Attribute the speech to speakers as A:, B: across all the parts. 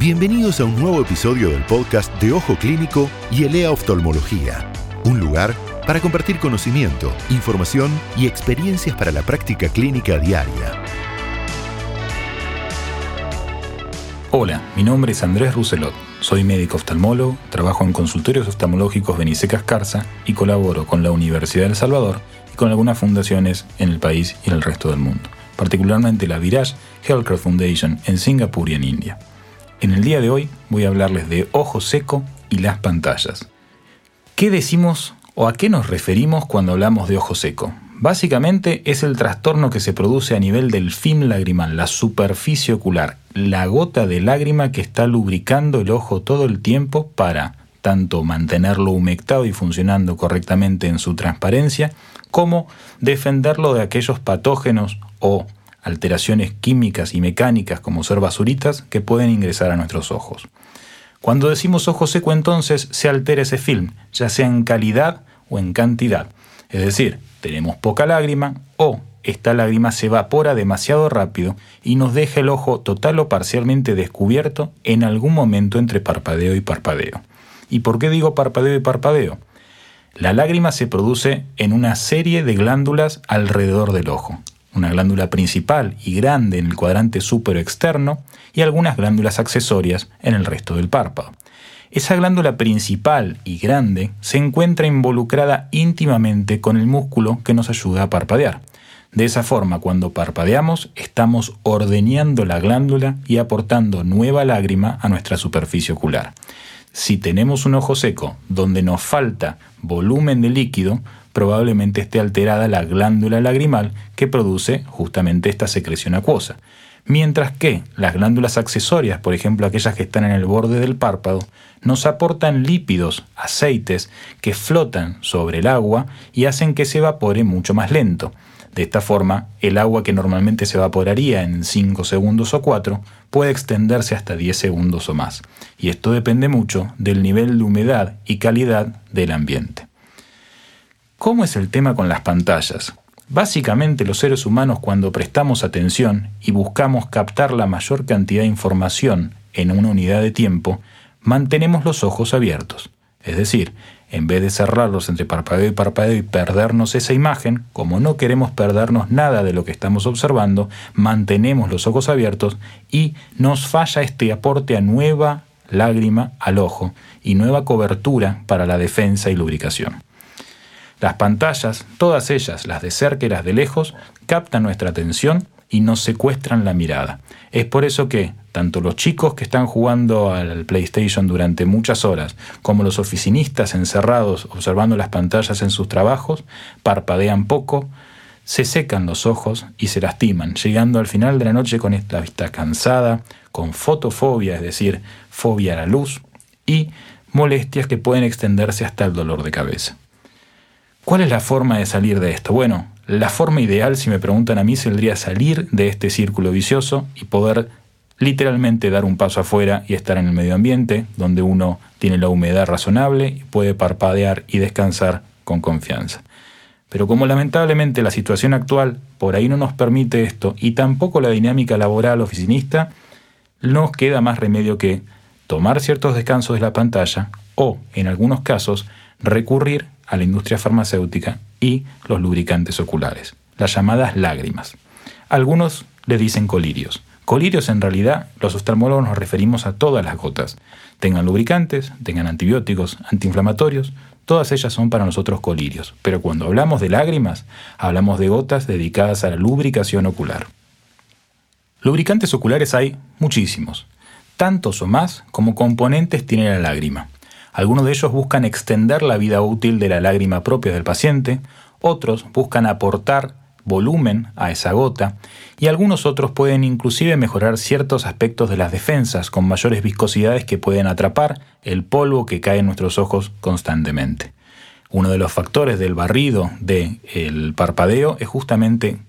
A: Bienvenidos a un nuevo episodio del podcast de Ojo Clínico y Elea Oftalmología, un lugar para compartir conocimiento, información y experiencias para la práctica clínica diaria.
B: Hola, mi nombre es Andrés Rousselot. Soy médico oftalmólogo, trabajo en consultorios oftalmológicos Benice Cascarza y colaboro con la Universidad de El Salvador y con algunas fundaciones en el país y en el resto del mundo, particularmente la Virage Healthcare Foundation en Singapur y en India. En el día de hoy voy a hablarles de ojo seco y las pantallas. ¿Qué decimos o a qué nos referimos cuando hablamos de ojo seco? Básicamente es el trastorno que se produce a nivel del film lagrimal, la superficie ocular, la gota de lágrima que está lubricando el ojo todo el tiempo para tanto mantenerlo humectado y funcionando correctamente en su transparencia, como defenderlo de aquellos patógenos o alteraciones químicas y mecánicas como ser basuritas que pueden ingresar a nuestros ojos. Cuando decimos ojo seco entonces se altera ese film, ya sea en calidad o en cantidad. Es decir, tenemos poca lágrima o esta lágrima se evapora demasiado rápido y nos deja el ojo total o parcialmente descubierto en algún momento entre parpadeo y parpadeo. ¿Y por qué digo parpadeo y parpadeo? La lágrima se produce en una serie de glándulas alrededor del ojo una glándula principal y grande en el cuadrante externo y algunas glándulas accesorias en el resto del párpado. Esa glándula principal y grande se encuentra involucrada íntimamente con el músculo que nos ayuda a parpadear. De esa forma, cuando parpadeamos, estamos ordeñando la glándula y aportando nueva lágrima a nuestra superficie ocular. Si tenemos un ojo seco donde nos falta volumen de líquido, probablemente esté alterada la glándula lagrimal que produce justamente esta secreción acuosa. Mientras que las glándulas accesorias, por ejemplo aquellas que están en el borde del párpado, nos aportan lípidos, aceites, que flotan sobre el agua y hacen que se evapore mucho más lento. De esta forma, el agua que normalmente se evaporaría en 5 segundos o 4 puede extenderse hasta 10 segundos o más. Y esto depende mucho del nivel de humedad y calidad del ambiente. ¿Cómo es el tema con las pantallas? Básicamente los seres humanos cuando prestamos atención y buscamos captar la mayor cantidad de información en una unidad de tiempo, mantenemos los ojos abiertos. Es decir, en vez de cerrarlos entre parpadeo y parpadeo y perdernos esa imagen, como no queremos perdernos nada de lo que estamos observando, mantenemos los ojos abiertos y nos falla este aporte a nueva lágrima al ojo y nueva cobertura para la defensa y lubricación. Las pantallas, todas ellas, las de cerca y las de lejos, captan nuestra atención y nos secuestran la mirada. Es por eso que tanto los chicos que están jugando al PlayStation durante muchas horas, como los oficinistas encerrados observando las pantallas en sus trabajos, parpadean poco, se secan los ojos y se lastiman, llegando al final de la noche con esta vista cansada, con fotofobia, es decir, fobia a la luz, y molestias que pueden extenderse hasta el dolor de cabeza. ¿Cuál es la forma de salir de esto? Bueno, la forma ideal, si me preguntan a mí, sería salir de este círculo vicioso y poder literalmente dar un paso afuera y estar en el medio ambiente, donde uno tiene la humedad razonable y puede parpadear y descansar con confianza. Pero como lamentablemente la situación actual por ahí no nos permite esto y tampoco la dinámica laboral oficinista, nos queda más remedio que tomar ciertos descansos de la pantalla o, en algunos casos, recurrir a la industria farmacéutica y los lubricantes oculares, las llamadas lágrimas. Algunos le dicen colirios. Colirios en realidad los oftalmólogos nos referimos a todas las gotas. Tengan lubricantes, tengan antibióticos, antiinflamatorios, todas ellas son para nosotros colirios. Pero cuando hablamos de lágrimas, hablamos de gotas dedicadas a la lubricación ocular. Lubricantes oculares hay muchísimos, tantos o más como componentes tiene la lágrima. Algunos de ellos buscan extender la vida útil de la lágrima propia del paciente, otros buscan aportar volumen a esa gota y algunos otros pueden inclusive mejorar ciertos aspectos de las defensas con mayores viscosidades que pueden atrapar el polvo que cae en nuestros ojos constantemente. Uno de los factores del barrido del parpadeo es justamente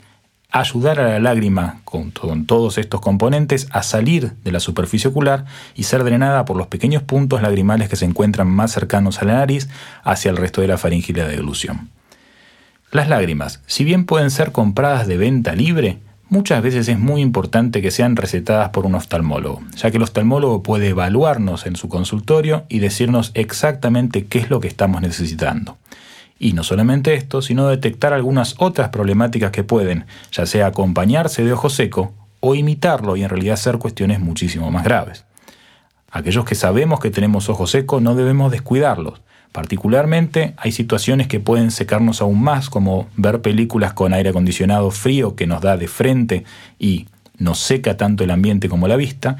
B: ayudar a la lágrima con, todos estos componentes a salir de la superficie ocular y ser drenada por los pequeños puntos lagrimales que se encuentran más cercanos a la nariz hacia el resto de la faríngea de deglución. Las lágrimas, si bien pueden ser compradas de venta libre, muchas veces es muy importante que sean recetadas por un oftalmólogo, ya que el oftalmólogo puede evaluarnos en su consultorio y decirnos exactamente qué es lo que estamos necesitando. Y no solamente esto, sino detectar algunas otras problemáticas que pueden, ya sea acompañarse de ojo seco o imitarlo y en realidad ser cuestiones muchísimo más graves. Aquellos que sabemos que tenemos ojo seco no debemos descuidarlos. Particularmente hay situaciones que pueden secarnos aún más, como ver películas con aire acondicionado frío que nos da de frente y nos seca tanto el ambiente como la vista,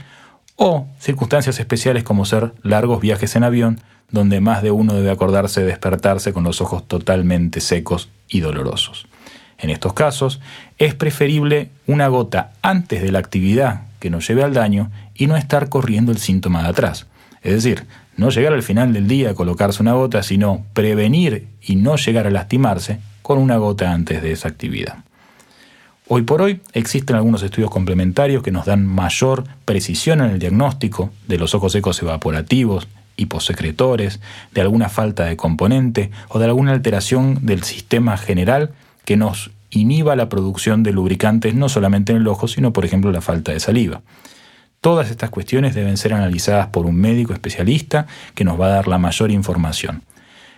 B: o circunstancias especiales como ser largos viajes en avión donde más de uno debe acordarse de despertarse con los ojos totalmente secos y dolorosos. En estos casos, es preferible una gota antes de la actividad que nos lleve al daño y no estar corriendo el síntoma de atrás. Es decir, no llegar al final del día a colocarse una gota, sino prevenir y no llegar a lastimarse con una gota antes de esa actividad. Hoy por hoy existen algunos estudios complementarios que nos dan mayor precisión en el diagnóstico de los ojos secos evaporativos hiposecretores, de alguna falta de componente o de alguna alteración del sistema general que nos inhiba la producción de lubricantes no solamente en el ojo, sino por ejemplo la falta de saliva. Todas estas cuestiones deben ser analizadas por un médico especialista que nos va a dar la mayor información.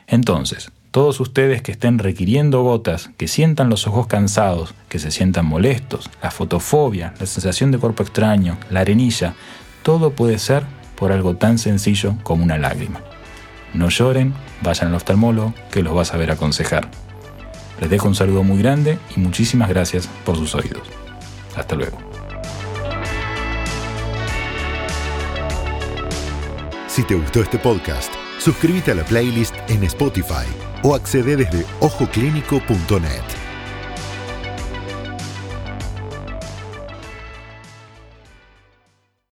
B: Entonces, todos ustedes que estén requiriendo gotas, que sientan los ojos cansados, que se sientan molestos, la fotofobia, la sensación de cuerpo extraño, la arenilla, todo puede ser por algo tan sencillo como una lágrima. No lloren, vayan al oftalmólogo que los va a saber aconsejar. Les dejo un saludo muy grande y muchísimas gracias por sus oídos. Hasta luego.
A: Si te gustó este podcast, suscríbete a la playlist en Spotify o accede desde ojoclínico.net.